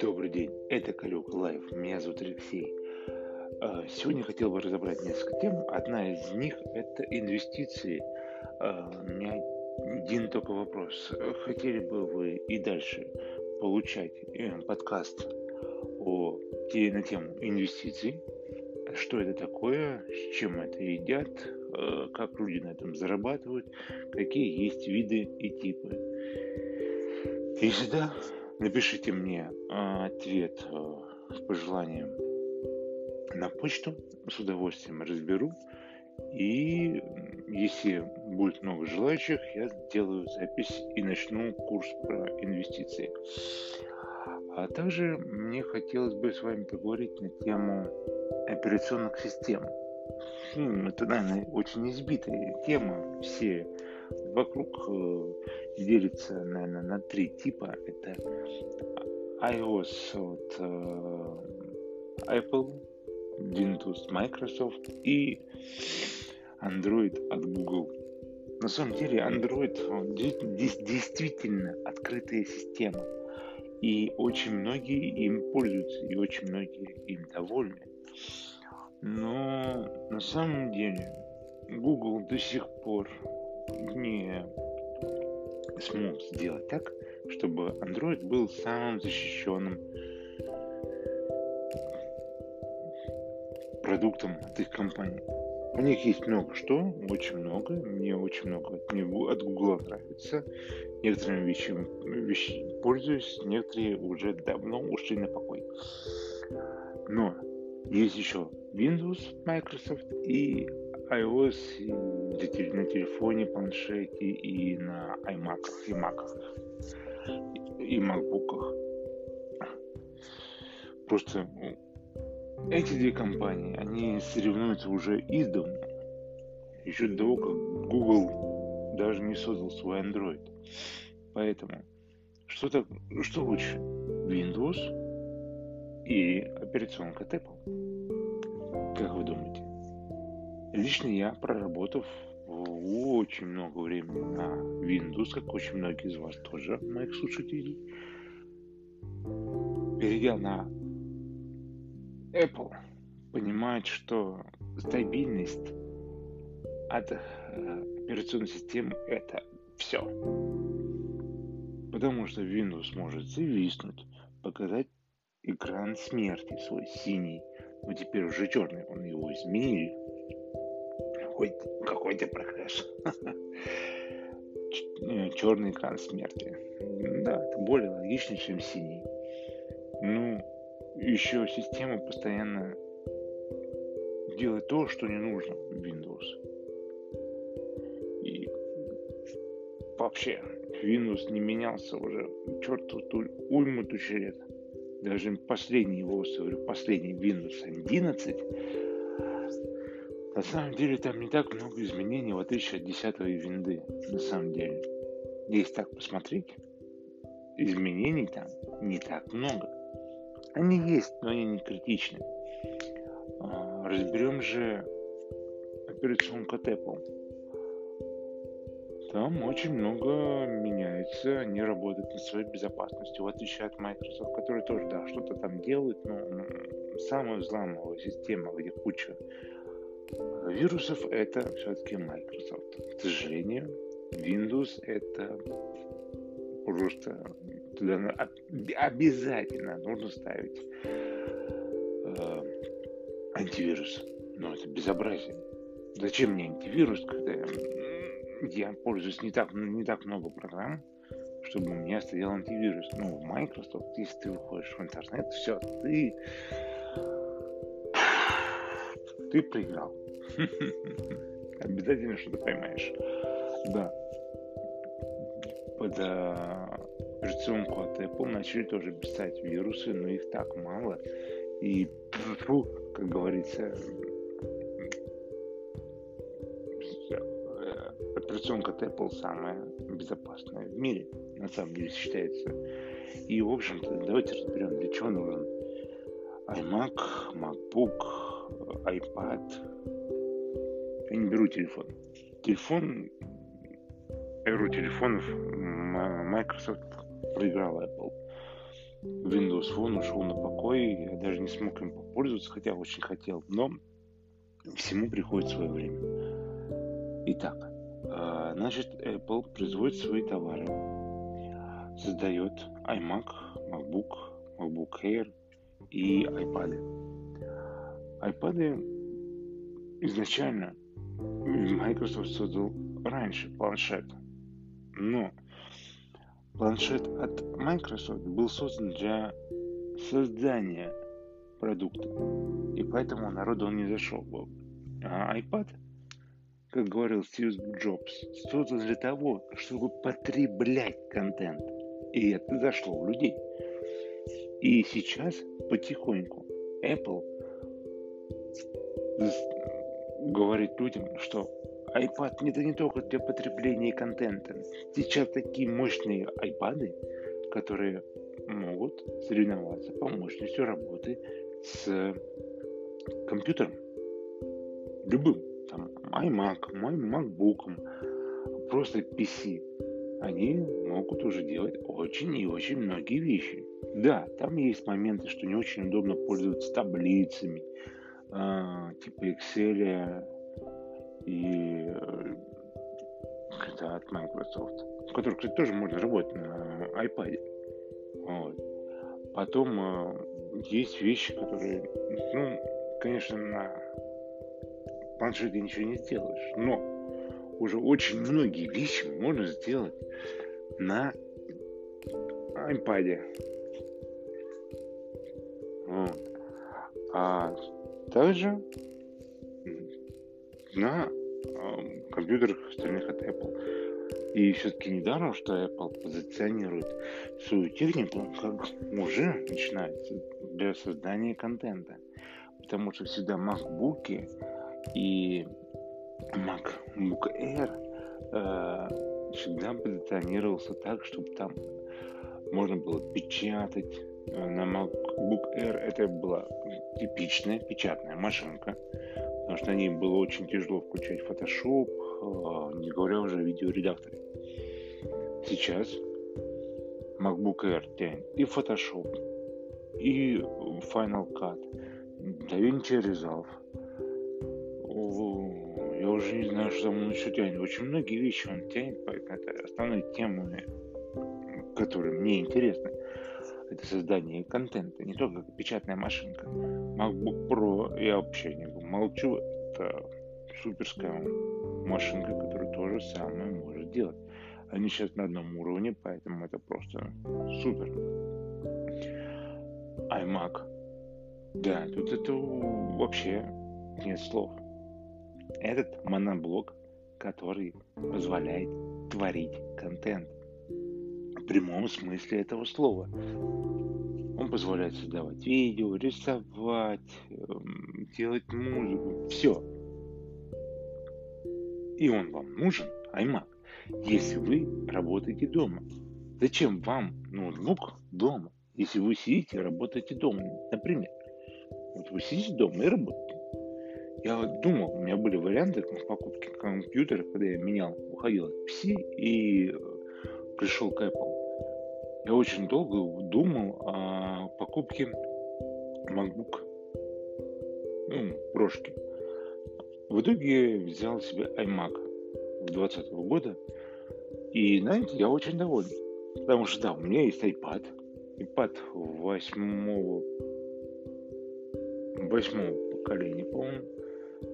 Добрый день, это Калюк Лайв, меня зовут Алексей. А, сегодня хотел бы разобрать несколько тем. Одна из них – это инвестиции. А, у меня один только вопрос. Хотели бы вы и дальше получать э, подкаст о, на тему инвестиций? Что это такое, с чем это едят, как люди на этом зарабатывают, какие есть виды и типы. Если да, напишите мне э, ответ с пожеланием на почту, с удовольствием разберу. И если будет много желающих, я сделаю запись и начну курс про инвестиции. А также мне хотелось бы с вами поговорить на тему операционных систем. Ну, это, наверное, очень избитая тема. Все вокруг э, делится, наверное, на три типа. Это iOS от э, Apple, Windows Microsoft и Android от Google. На самом деле Android действительно открытая система. И очень многие им пользуются, и очень многие им довольны. Но на самом деле Google до сих пор не смог сделать так, чтобы Android был самым защищенным продуктом от их компании. У них есть много что, очень много. Мне очень много от, него, от Google нравится. Некоторыми вещами, вещи пользуюсь, некоторые уже давно ушли на покой. Но есть еще Windows, Microsoft и iOS на телефоне, планшете и на iMac, и Mac, и MacBook. Просто эти две компании, они соревнуются уже издавна, еще до того, как Google даже не создал свой Android. Поэтому, что, так, что лучше? Windows и операционка Apple? Как вы думаете? Лично я, проработав очень много времени на Windows, как очень многие из вас тоже, моих слушателей, перейдя на Apple понимает, что стабильность от э, операционной системы это все. Потому что Windows может зависнуть, показать экран смерти свой синий, но теперь уже черный, он его изменили. Хоть какой-то прогресс. Черный экран смерти. Да, это более логично, чем синий. Ну, еще система постоянно делает то, что не нужно в Windows. И вообще, Windows не менялся уже черту уйму тысячи лет. Даже последний его, говорю, последний Windows 11, на самом деле там не так много изменений, в отличие от 10 винды, на самом деле. Если так посмотреть, изменений там не так много. Они есть, но они не критичны. А, разберем же операционку от Apple. Там очень много меняется, они работают над своей безопасностью, в отличие от Microsoft, который тоже, да, что-то там делает, но самая взламывая система, где куча вирусов, это все-таки Microsoft. К сожалению, Windows это просто туда обязательно нужно ставить э, антивирус. Но это безобразие. Зачем мне антивирус, когда я, я пользуюсь не так, не так много программ, чтобы у меня стоял антивирус. Ну, в Microsoft, если ты выходишь в интернет, все, ты ты проиграл. Обязательно что-то поймаешь. Да. Под операционку от Apple начали тоже писать вирусы, но их так мало. И, как говорится, операционка Apple самая безопасная в мире, на самом деле считается. И, в общем-то, давайте разберем, для чего нужен iMac, MacBook, iPad. Я не беру телефон. Телефон эру телефонов Microsoft проиграл Apple. Windows Phone ушел на покой, я даже не смог им попользоваться, хотя очень хотел, но всему приходит свое время. Итак, значит, Apple производит свои товары, создает iMac, MacBook, MacBook Air и iPad. iPad изначально Microsoft создал раньше планшет, но планшет от Microsoft был создан для создания продукта, и поэтому народу он не зашел. А iPad, как говорил Стив Джобс, создан для того, чтобы потреблять контент. И это зашло в людей. И сейчас потихоньку Apple говорит людям, что iPad это не только для потребления контента. Сейчас такие мощные iPad, которые могут соревноваться по мощности работы с компьютером. Любым. Там iMac, MacBook, просто PC. Они могут уже делать очень и очень многие вещи. Да, там есть моменты, что не очень удобно пользоваться таблицами, э, типа Excel и э, это от Microsoft, в кстати, тоже можно работать на iPad. Вот. Потом э, есть вещи, которые, ну, конечно, на планшете ничего не сделаешь, но уже очень многие вещи можно сделать на iPad. А также на э, компьютерах остальных от Apple. И все-таки недаром, что Apple позиционирует свою технику как уже начинается для создания контента. Потому что всегда MacBook и MacBook Air э, всегда позиционировался так, чтобы там можно было печатать. Э, на MacBook Air это была типичная печатная машинка, потому что на ней было очень тяжело включать Photoshop, э, не говоря уже о видеоредакторе. Сейчас MacBook Air тянет и Photoshop, и Final Cut, DaVinci Resolve. Я уже не знаю, что там он еще тянет. Очень многие вещи он тянет, поэтому это основные темы, которые мне интересны это создание контента, не только печатная машинка. MacBook Pro я вообще не молчу, это суперская машинка, которая то же самое может делать. Они сейчас на одном уровне, поэтому это просто супер. iMac. Да, тут это вообще нет слов. Этот моноблок, который позволяет творить контент прямом смысле этого слова. Он позволяет создавать видео, рисовать, эм, делать музыку, все. И он вам нужен, iMac, если вы работаете дома. Зачем вам ноутбук дома, если вы сидите и работаете дома, например? Вот вы сидите дома и работаете. Я думал, у меня были варианты покупки компьютера, когда я менял, уходил от PC и э, пришел к Apple. Я очень долго думал о покупке MacBook, ну, прошки. В итоге взял себе iMac 2020 года. И, знаете, я очень доволен. Потому что, да, у меня есть iPad. iPad восьмого, восьмого поколения, по-моему.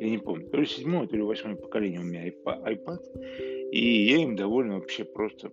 Я не помню. То ли седьмое, то ли восьмое поколение у меня iPad. И я им доволен вообще просто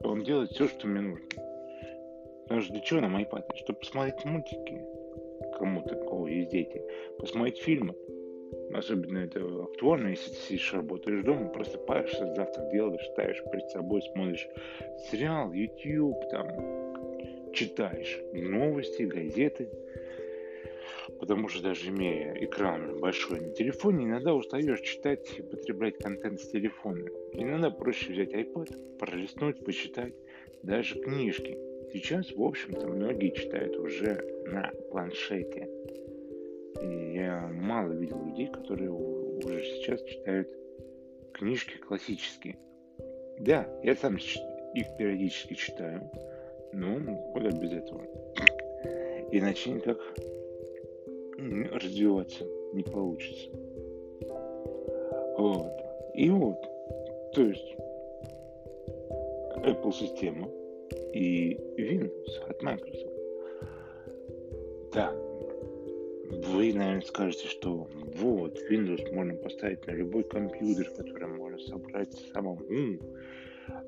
он делает все, что мне нужно. Потому что для чего нам iPad? Чтобы посмотреть мультики, кому-то, кого есть дети, посмотреть фильмы. Особенно это актуально, если ты сидишь, работаешь дома, просыпаешься, завтрак делаешь, ставишь перед собой, смотришь сериал, YouTube, там, читаешь новости, газеты. Потому что даже имея экран большой на телефоне, иногда устаешь читать и потреблять контент с телефона. Иногда проще взять iPad, пролистнуть, почитать, даже книжки. Сейчас, в общем-то, многие читают уже на планшете. И я мало видел людей, которые уже сейчас читают книжки классические. Да, я сам их периодически читаю, но куда без этого. Иначе никак развиваться не получится. Вот. И вот, то есть Apple система и Windows от Microsoft. Да, вы, наверное, скажете, что вот, Windows можно поставить на любой компьютер, который можно собрать самому.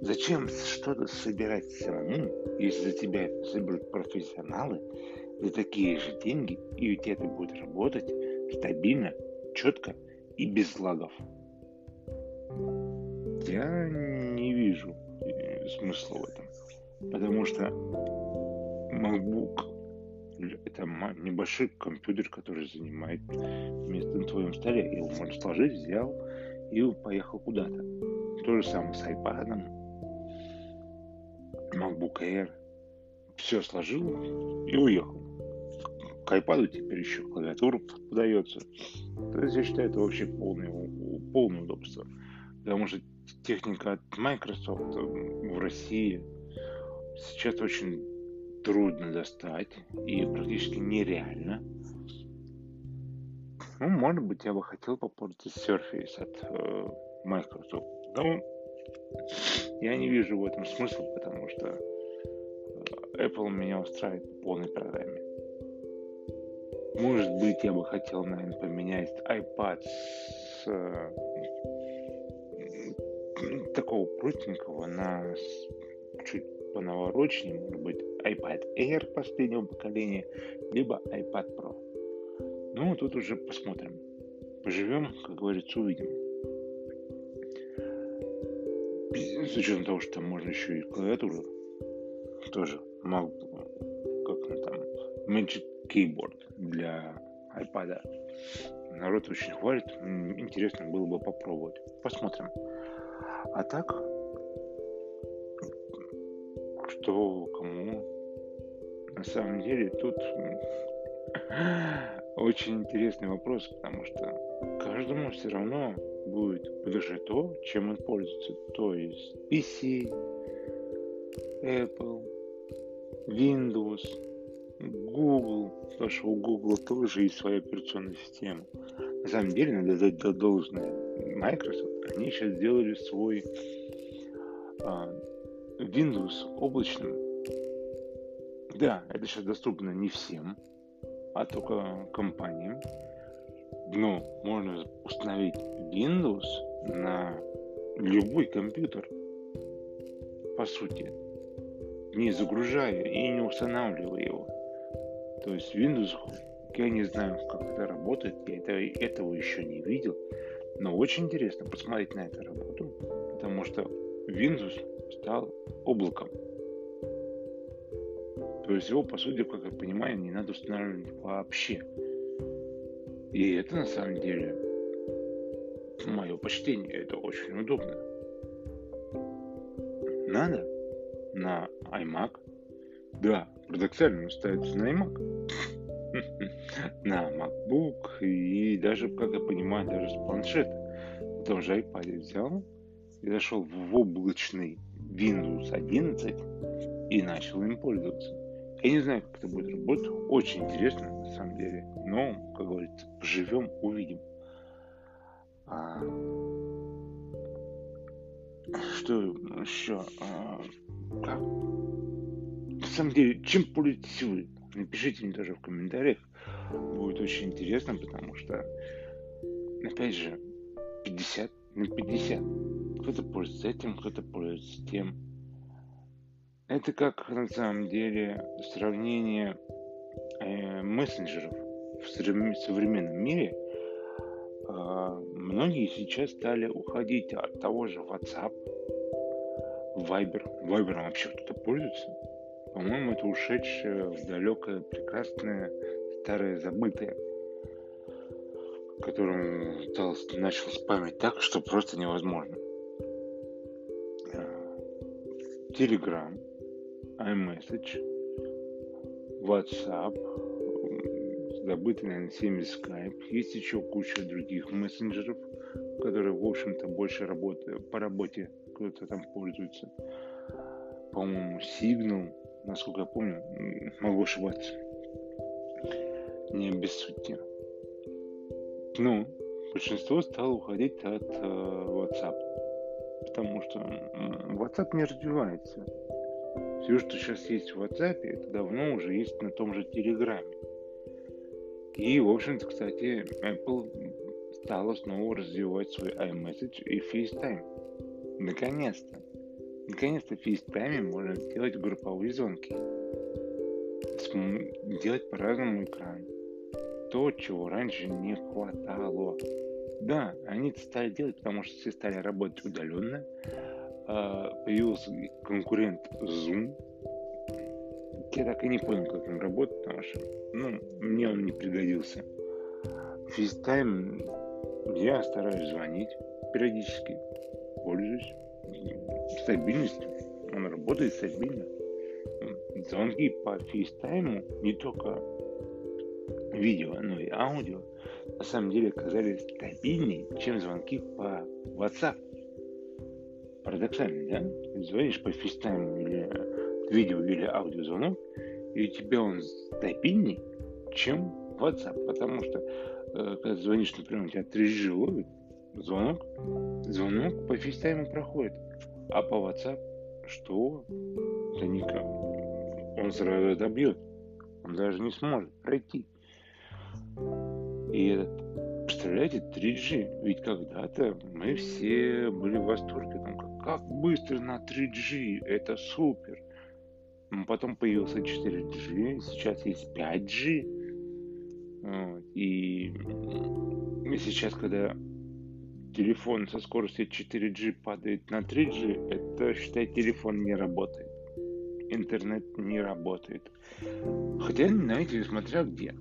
Зачем что-то собирать самому, если за тебя соберут профессионалы за такие же деньги, и у тебя это будет работать стабильно, четко и без лагов? Я не вижу э, смысла в этом. Потому что MacBook это небольшой компьютер, который занимает место на твоем столе. Его можно сложить, взял и поехал куда-то. То же самое с iPad, MacBook Air. Все сложил и уехал. К iPad теперь еще клавиатура подается. То есть я считаю, это вообще полное, полное удобство. Потому что техника от Microsoft в России сейчас очень трудно достать и практически нереально. Ну, может быть, я бы хотел попробовать Surface от э, Microsoft. Но я не вижу в этом смысла, потому что э, Apple меня устраивает в полной программе. Может быть, я бы хотел, наверное, поменять iPad с э, такого простенького на чуть понаворочнее, может быть, iPad Air последнего поколения, либо iPad Pro. Ну, тут уже посмотрим. Поживем, как говорится, увидим. С учетом того, что можно еще и клавиатуру тоже мог, как там, Magic Keyboard для iPad. Народ очень хвалит. Интересно было бы попробовать. Посмотрим. А так, что кому. На самом деле тут очень интересный вопрос, потому что каждому все равно будет ближе то, чем он пользуется. То есть PC, Apple, Windows, Google, потому что у Google тоже есть своя операционная система. На самом деле, надо дать должное Microsoft, они сейчас сделали свой а, Windows облачным. Да, это сейчас доступно не всем, а только компаниям. Но можно установить Windows на любой компьютер, по сути, не загружая и не устанавливая его. То есть Windows, я не знаю, как это работает, я это, этого еще не видел, но очень интересно посмотреть на эту работу, потому что Windows стал облаком. То есть его, по сути, как я понимаю, не надо устанавливать вообще. И это на самом деле мое почтение. Это очень удобно. Надо на iMac. Да, парадоксально ставится на iMac. на MacBook и даже, как я понимаю, даже с планшета. Потом же iPad взял и зашел в облачный Windows 11 и начал им пользоваться. Я не знаю, как это будет работать. Очень интересно, на самом деле. Но, как говорится, живем, увидим. А... Что еще? А... Как? Самом деле, чем пользуетесь вы? Напишите мне тоже в комментариях. Будет очень интересно, потому что, опять же, 50 на 50. Кто-то пользуется этим, кто-то пользуется тем. Это как на самом деле сравнение э, мессенджеров в современном мире. Э, многие сейчас стали уходить от того же WhatsApp, Viber. Viber вообще кто-то пользуется. По-моему, это ушедшее в далекое, прекрасное, старое, забытое которым начал спамить так, что просто невозможно. Telegram, iMessage, WhatsApp, забытый, наверное, всеми Skype. Есть еще куча других мессенджеров, которые, в общем-то, больше работают по работе кто-то там пользуется. По-моему, Signal, насколько я помню, могу ошибаться. Не обессудьте. Ну, большинство стало уходить от э, WhatsApp, потому что WhatsApp не развивается. Все, что сейчас есть в WhatsApp, это давно уже есть на том же Телеграме. И, в общем-то, кстати, Apple стала снова развивать свой iMessage и FaceTime. Наконец-то. Наконец-то в FaceTime можно делать групповые звонки. Делать по-разному экран. То, чего раньше не хватало. Да, они это стали делать, потому что все стали работать удаленно. А, появился конкурент Zoom. Я так и не понял, как он работает, потому что ну, мне он не пригодился. FaceTime я стараюсь звонить периодически, пользуюсь. Стабильностью. Он работает стабильно. Звонки по FaceTime не только видео, но и аудио на самом деле оказались стабильнее, чем звонки по WhatsApp. Парадоксально, да? звонишь по FaceTime или видео или аудиозвонок, и у тебя он стабильней, чем WhatsApp, потому что э, когда звонишь, например, у тебя 3G ловит, звонок, звонок по FaceTime проходит, а по WhatsApp что? Да никак. Он сразу добьет. Он даже не сможет пройти. И этот, представляете, 3G. Ведь когда-то мы все были в восторге. Там, как быстро на 3G, это супер. Потом появился 4G, сейчас есть 5G. Вот. И сейчас, когда телефон со скоростью 4G падает на 3G, это, считай, телефон не работает. Интернет не работает. Хотя, знаете, смотря где.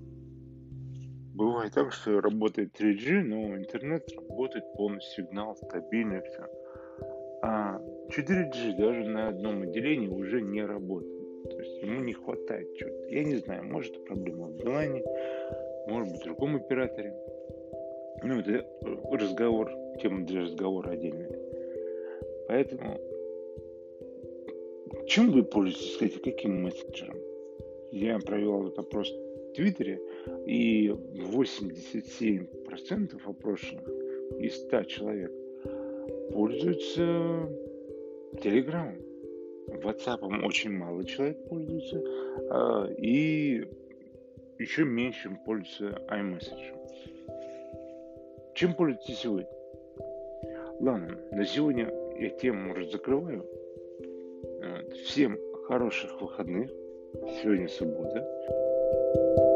Бывает так, что работает 3G, но интернет работает полный сигнал, стабильно все. А 4G даже на одном отделении уже не работает. То есть ему не хватает чего-то. Я не знаю, может проблема в Билайне, может быть в другом операторе. Ну, это разговор, тема для разговора отдельная. Поэтому чем вы пользуетесь, кстати, каким мессенджером? Я провел этот опрос в Твиттере, и 87% опрошенных из 100 человек пользуются Телеграмом. WhatsApp очень мало человек пользуется, а, и еще меньше пользуется iMessage. Чем вы? Ладно, на сегодня я тему уже закрываю. Всем хороших выходных. Сегодня суббота.